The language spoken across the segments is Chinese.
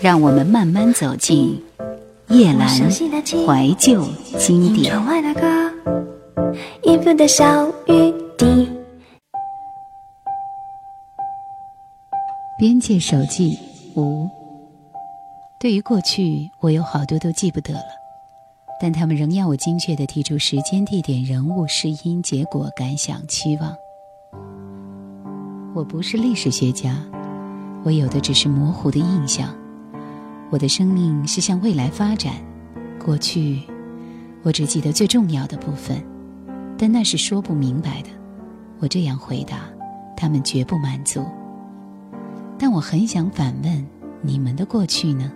让我们慢慢走进夜阑怀旧经典。边界手记五。对于过去，我有好多都记不得了，但他们仍要我精确地提出时间、地点、人物、事因、结果、感想、期望。我不是历史学家，我有的只是模糊的印象。我的生命是向未来发展，过去，我只记得最重要的部分，但那是说不明白的。我这样回答，他们绝不满足。但我很想反问：你们的过去呢？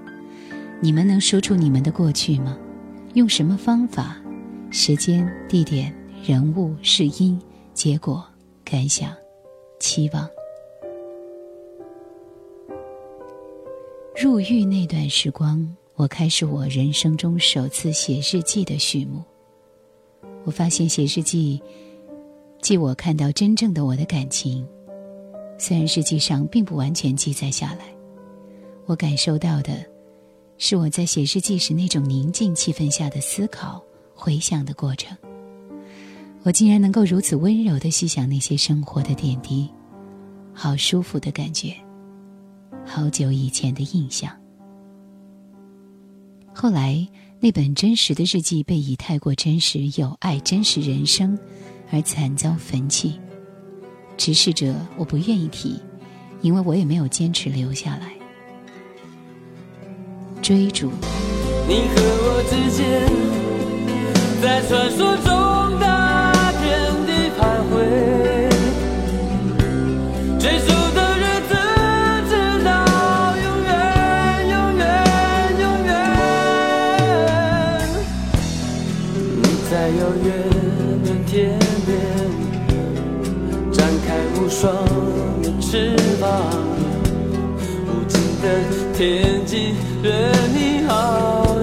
你们能说出你们的过去吗？用什么方法？时间、地点、人物、事因、结果、感想、期望。入狱那段时光，我开始我人生中首次写日记的序幕。我发现写日记，即我看到真正的我的感情，虽然日记上并不完全记载下来，我感受到的。是我在写日记时那种宁静气氛下的思考、回想的过程。我竟然能够如此温柔的细想那些生活的点滴，好舒服的感觉，好久以前的印象。后来那本真实的日记被以太过真实、有爱、真实人生而惨遭焚弃。执事者我不愿意提，因为我也没有坚持留下来。追逐。你和我之间，在传说中天际。对你好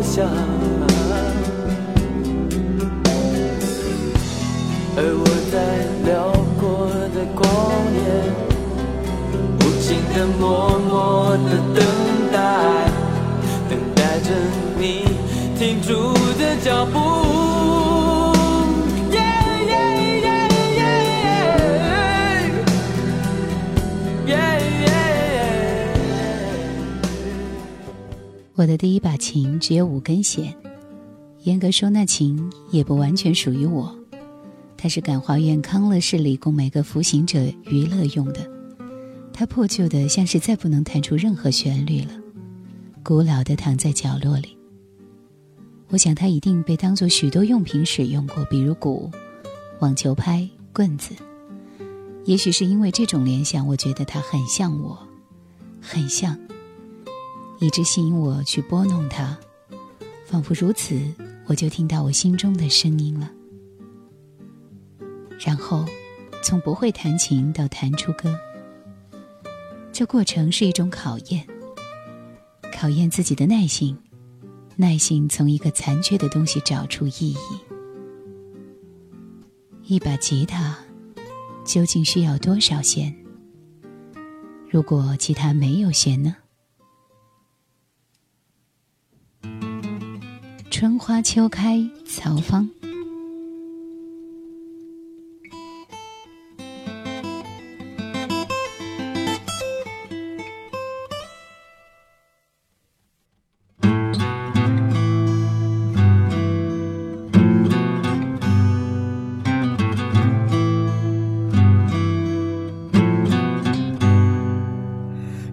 想，而我在辽阔的旷野，无尽的默默的等待，等待着你停住的脚步。我的第一把琴只有五根弦，严格说，那琴也不完全属于我，它是感化院康乐室里供每个服刑者娱乐用的。它破旧的像是再不能弹出任何旋律了，古老的躺在角落里。我想它一定被当做许多用品使用过，比如鼓、网球拍、棍子。也许是因为这种联想，我觉得它很像我，很像。一直吸引我去拨弄它，仿佛如此，我就听到我心中的声音了。然后，从不会弹琴到弹出歌，这过程是一种考验，考验自己的耐心，耐心从一个残缺的东西找出意义。一把吉他究竟需要多少弦？如果吉他没有弦呢？春花秋开，草芳。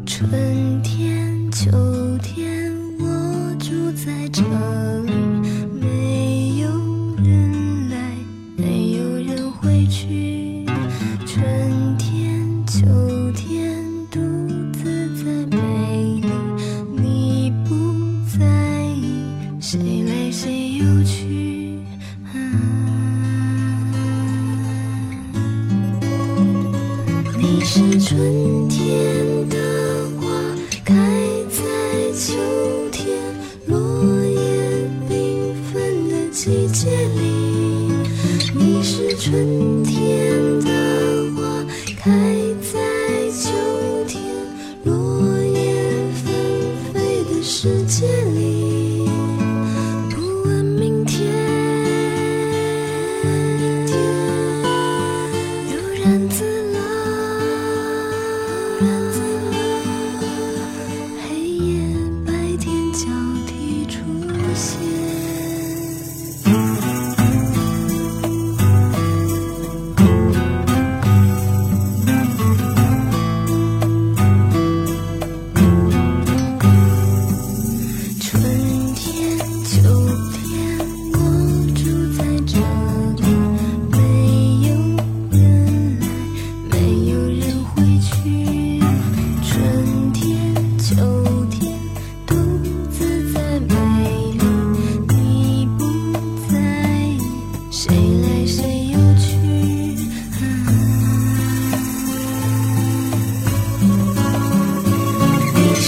春天，秋天，我住在这里。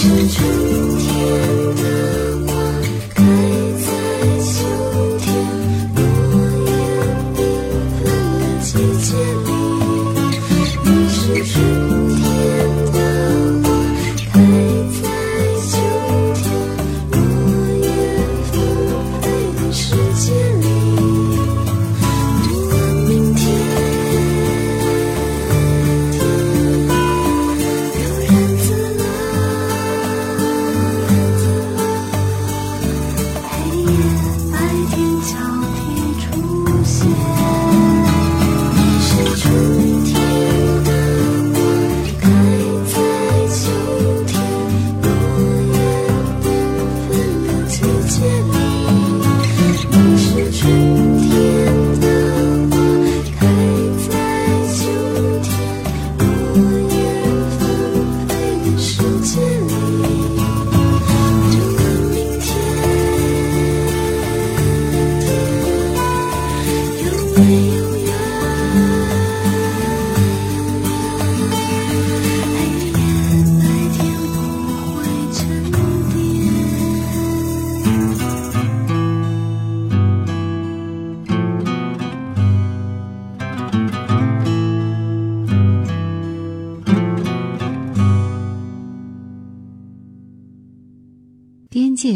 是春天的。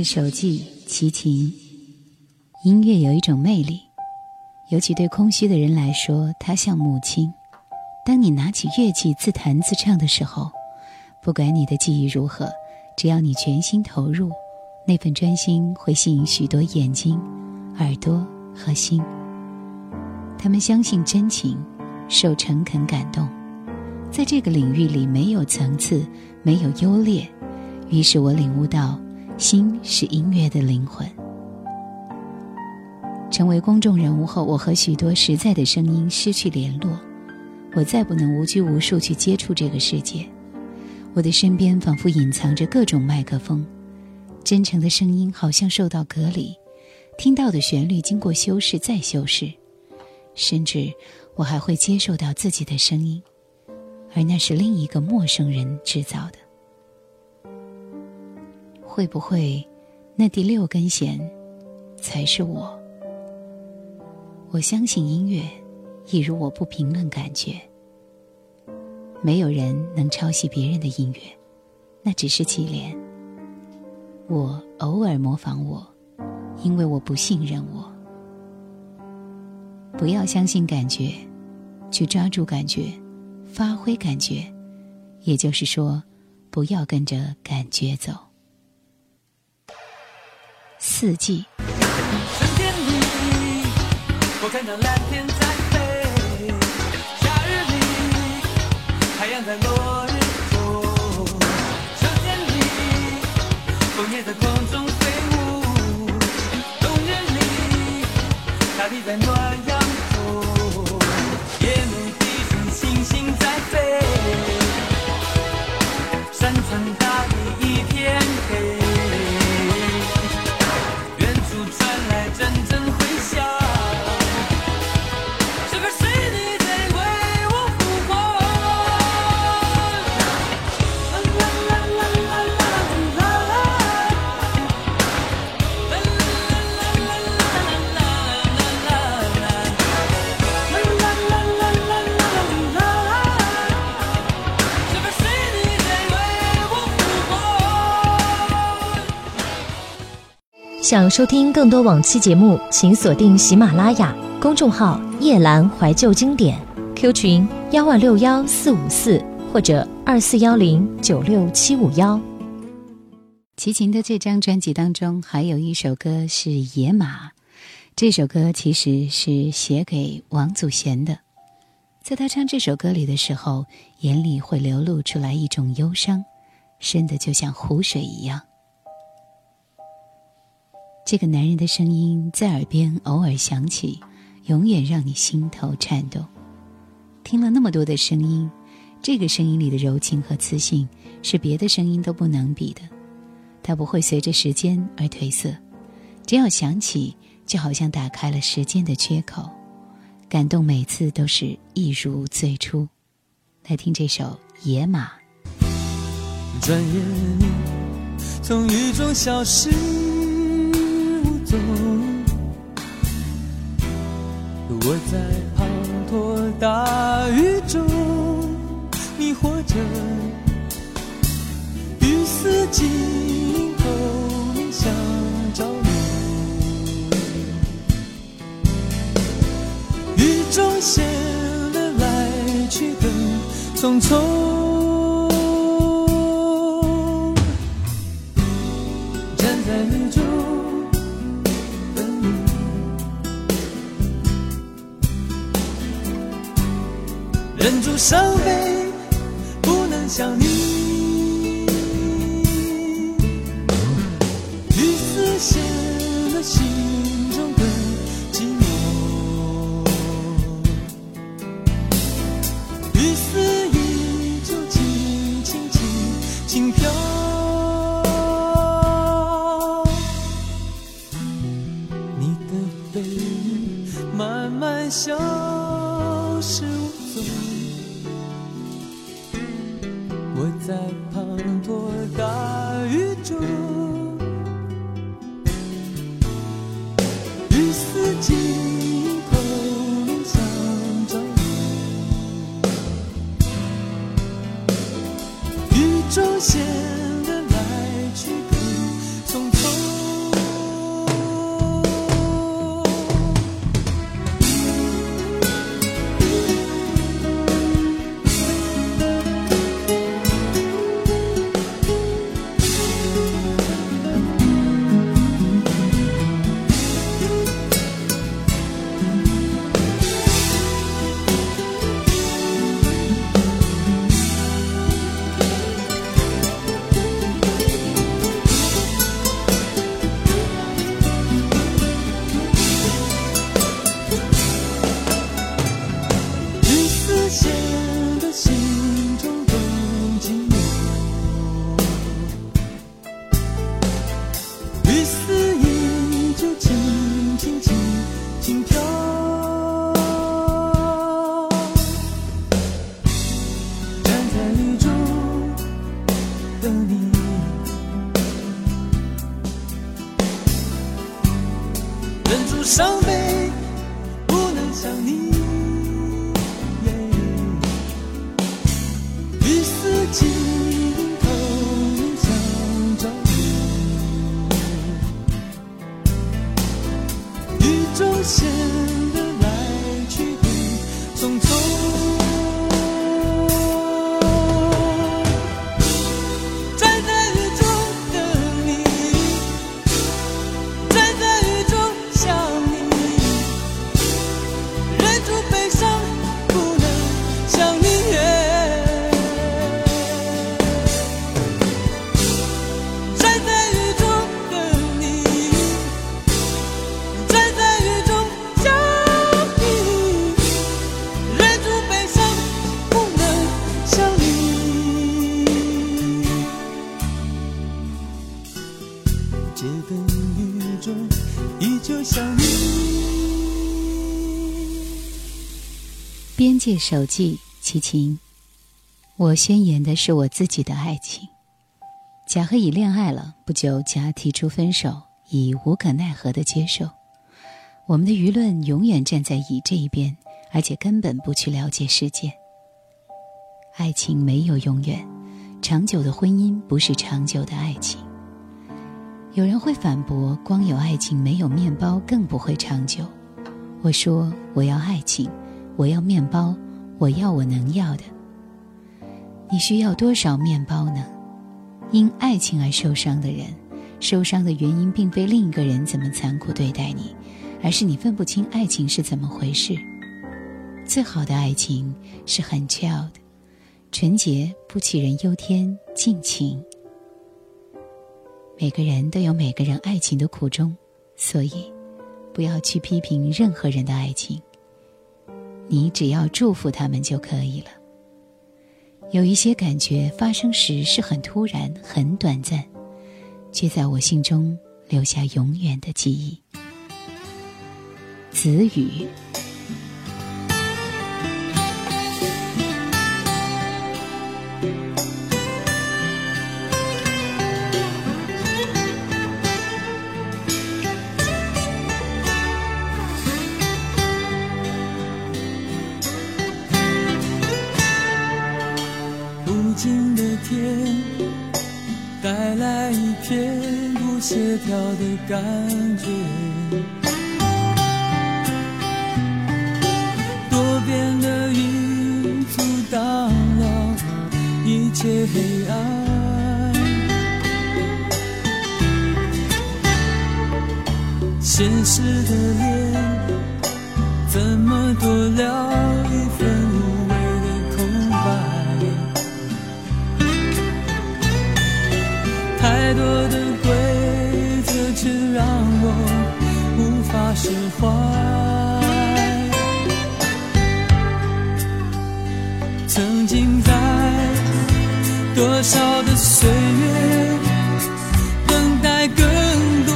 手记齐秦。音乐有一种魅力，尤其对空虚的人来说，它像母亲。当你拿起乐器自弹自唱的时候，不管你的记忆如何，只要你全心投入，那份专心会吸引许多眼睛、耳朵和心。他们相信真情，受诚恳感动。在这个领域里，没有层次，没有优劣。于是我领悟到，心是音乐的灵魂。成为公众人物后，我和许多实在的声音失去联络，我再不能无拘无束去接触这个世界。我的身边仿佛隐藏着各种麦克风，真诚的声音好像受到隔离，听到的旋律经过修饰再修饰，甚至我还会接受到自己的声音，而那是另一个陌生人制造的。会不会，那第六根弦才是我？我相信音乐，一如我不评论感觉。没有人能抄袭别人的音乐，那只是乞怜。我偶尔模仿我，因为我不信任我。不要相信感觉，去抓住感觉，发挥感觉。也就是说，不要跟着感觉走。四季。春天里，我看到蓝天在飞；夏日里，太阳在落日中；秋天里，枫叶在空中飞舞；冬日里，大地在暖想收听更多往期节目，请锁定喜马拉雅公众号“夜阑怀旧经典 ”，Q 群幺万六幺四五四或者二四幺零九六七五幺。齐秦的这张专辑当中，还有一首歌是《野马》，这首歌其实是写给王祖贤的。在他唱这首歌里的时候，眼里会流露出来一种忧伤，深的就像湖水一样。这个男人的声音在耳边偶尔响起，永远让你心头颤动。听了那么多的声音，这个声音里的柔情和磁性是别的声音都不能比的。它不会随着时间而褪色，只要响起，就好像打开了时间的缺口，感动每次都是一如最初。来听这首《野马》。转眼你从雨中消失我在滂沱大雨中迷惑着，雨丝尽头面向朝露，雨中显得来去的匆匆。伤悲，不能想你。雨丝写了心中的寂寞，雨丝依旧轻轻轻轻飘。今街灯雨中，依旧想你。边界手记，齐秦。我宣言的是我自己的爱情。甲和乙恋爱了，不久甲提出分手，乙无可奈何的接受。我们的舆论永远站在乙这一边，而且根本不去了解世界。爱情没有永远，长久的婚姻不是长久的爱情。有人会反驳：光有爱情没有面包更不会长久。我说：我要爱情，我要面包，我要我能要的。你需要多少面包呢？因爱情而受伤的人，受伤的原因并非另一个人怎么残酷对待你，而是你分不清爱情是怎么回事。最好的爱情是很 chill 的，纯洁，不杞人忧天，尽情。每个人都有每个人爱情的苦衷，所以不要去批评任何人的爱情。你只要祝福他们就可以了。有一些感觉发生时是很突然、很短暂，却在我心中留下永远的记忆。子语。天带来一片不协调的感觉，多变的云阻挡了一切黑暗。现实的脸怎么多了释怀。曾经在多少的岁月，等待更多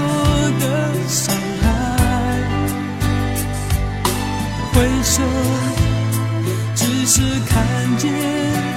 的伤害，回首只是看见。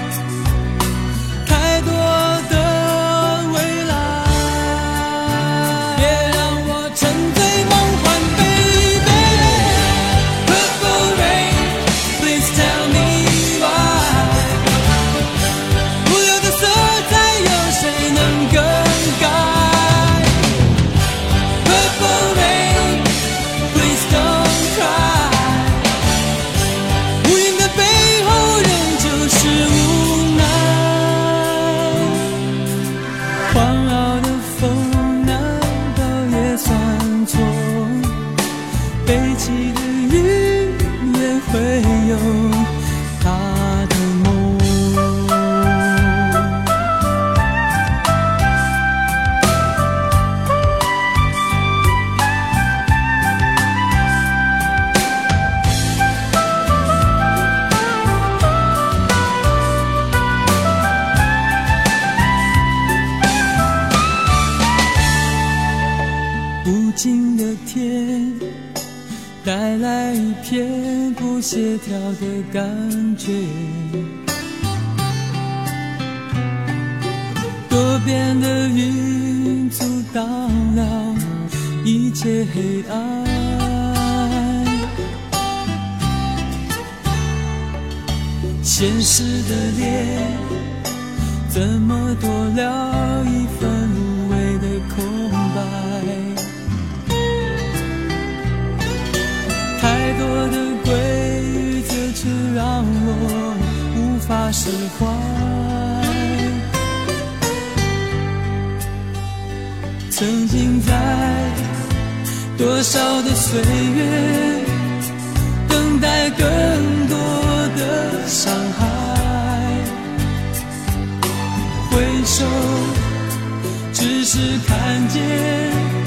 跳的感觉，多变的云阻挡了一切黑暗。现实的脸怎么多了一份无谓的空白？太多的规则却让我无法释怀。曾经在多少的岁月，等待更多的伤害，回首只是看见。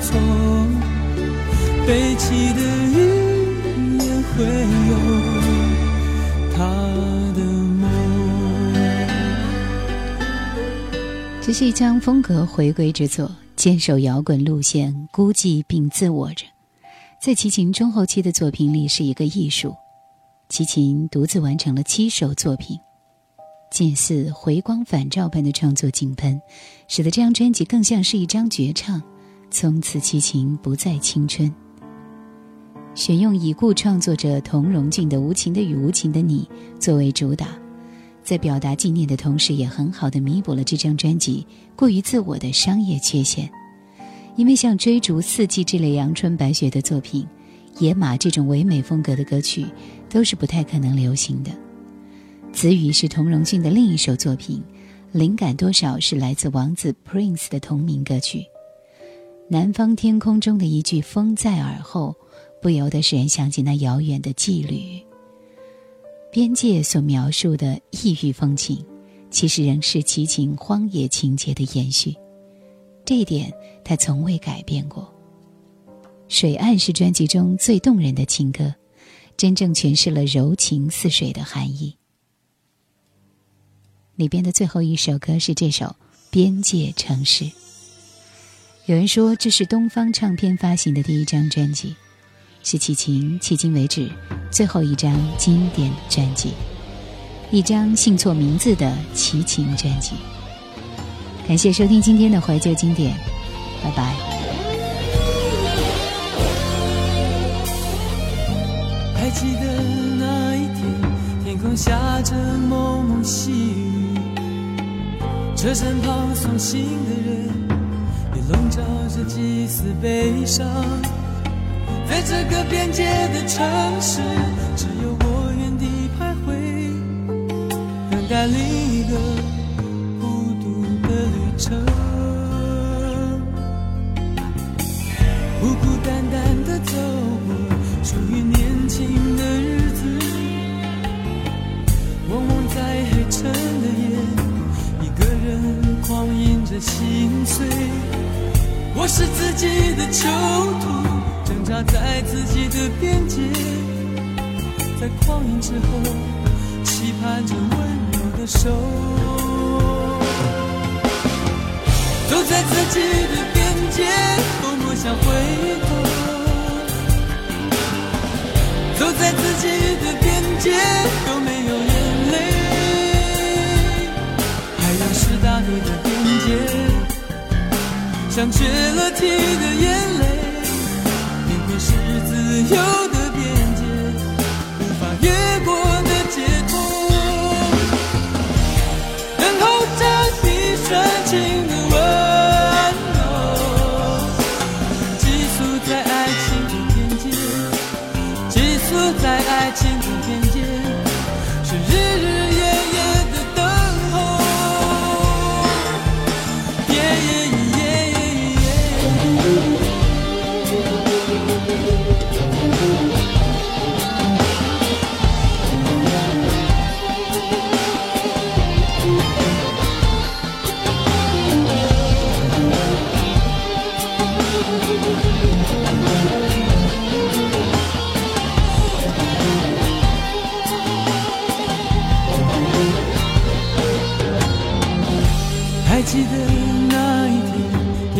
错？悲泣的雨也会有他的梦。这是一张风格回归之作，坚守摇滚路线，孤寂并自我着。在齐秦中后期的作品里，是一个艺术。齐秦独自完成了七首作品，近似回光返照般的创作井喷，使得这张专辑更像是一张绝唱。从此，齐秦不再青春。选用已故创作者童荣俊的《无情的雨，无情的你》作为主打，在表达纪念的同时，也很好的弥补了这张专辑过于自我的商业缺陷。因为像追逐四季这类阳春白雪的作品，野马这种唯美风格的歌曲，都是不太可能流行的。子雨是童荣俊的另一首作品，灵感多少是来自王子 Prince 的同名歌曲。南方天空中的一句风在耳后。不由得使人想起那遥远的羁旅。边界所描述的异域风情，其实仍是齐秦荒野情节的延续，这一点他从未改变过。《水岸》是专辑中最动人的情歌，真正诠释了柔情似水的含义。里边的最后一首歌是这首《边界城市》。有人说这是东方唱片发行的第一张专辑。是齐秦迄今为止最后一张经典专辑，一张姓错名字的齐秦专辑。感谢收听今天的怀旧经典，拜拜。还记得那一天，天空下着蒙蒙细雨，车身旁送行的人也笼罩着几丝悲伤。在这个边界的城市，只有我原地徘徊，等待另一个孤独的旅程。孤孤单单的走过属于年轻的日子，蒙蒙在黑沉的夜，一个人狂饮着心碎。我是自己的囚徒。挣扎在自己的边界，在狂饮之后，期盼着温柔的手。走在自己的边界，多么想回头。走在自己的边界，有没有眼泪？海洋是大地的边界，像缺了题的眼泪。是自由的边界，无法越过的街头，等候着你深情的温柔，寄宿在爱情的边界，寄宿在爱情的边界，是日日。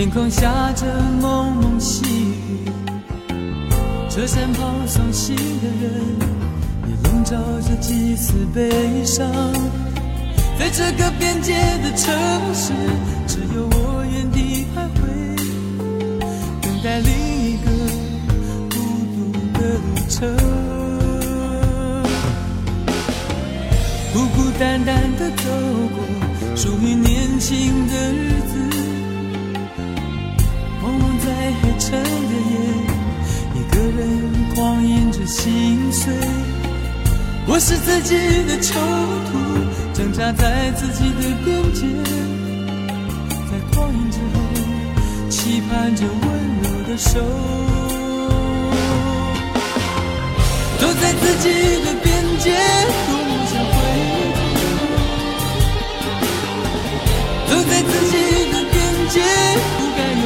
天，空下着蒙蒙细雨，车身旁伤心的人也笼罩着几丝悲伤。在这个边界的城市，只有我原地徘徊，等待另一个孤独的旅程，孤孤单单的走过。属于年轻的日子，在黑沉的夜，一个人狂饮着心碎。我是自己的囚徒，挣扎在自己的边界，在狂饮之后，期盼着温柔的手。走在自己的边界，多么想回头。走在自己的边界，不该有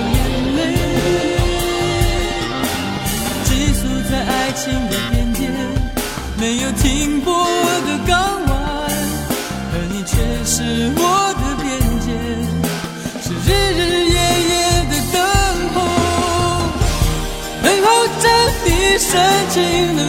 深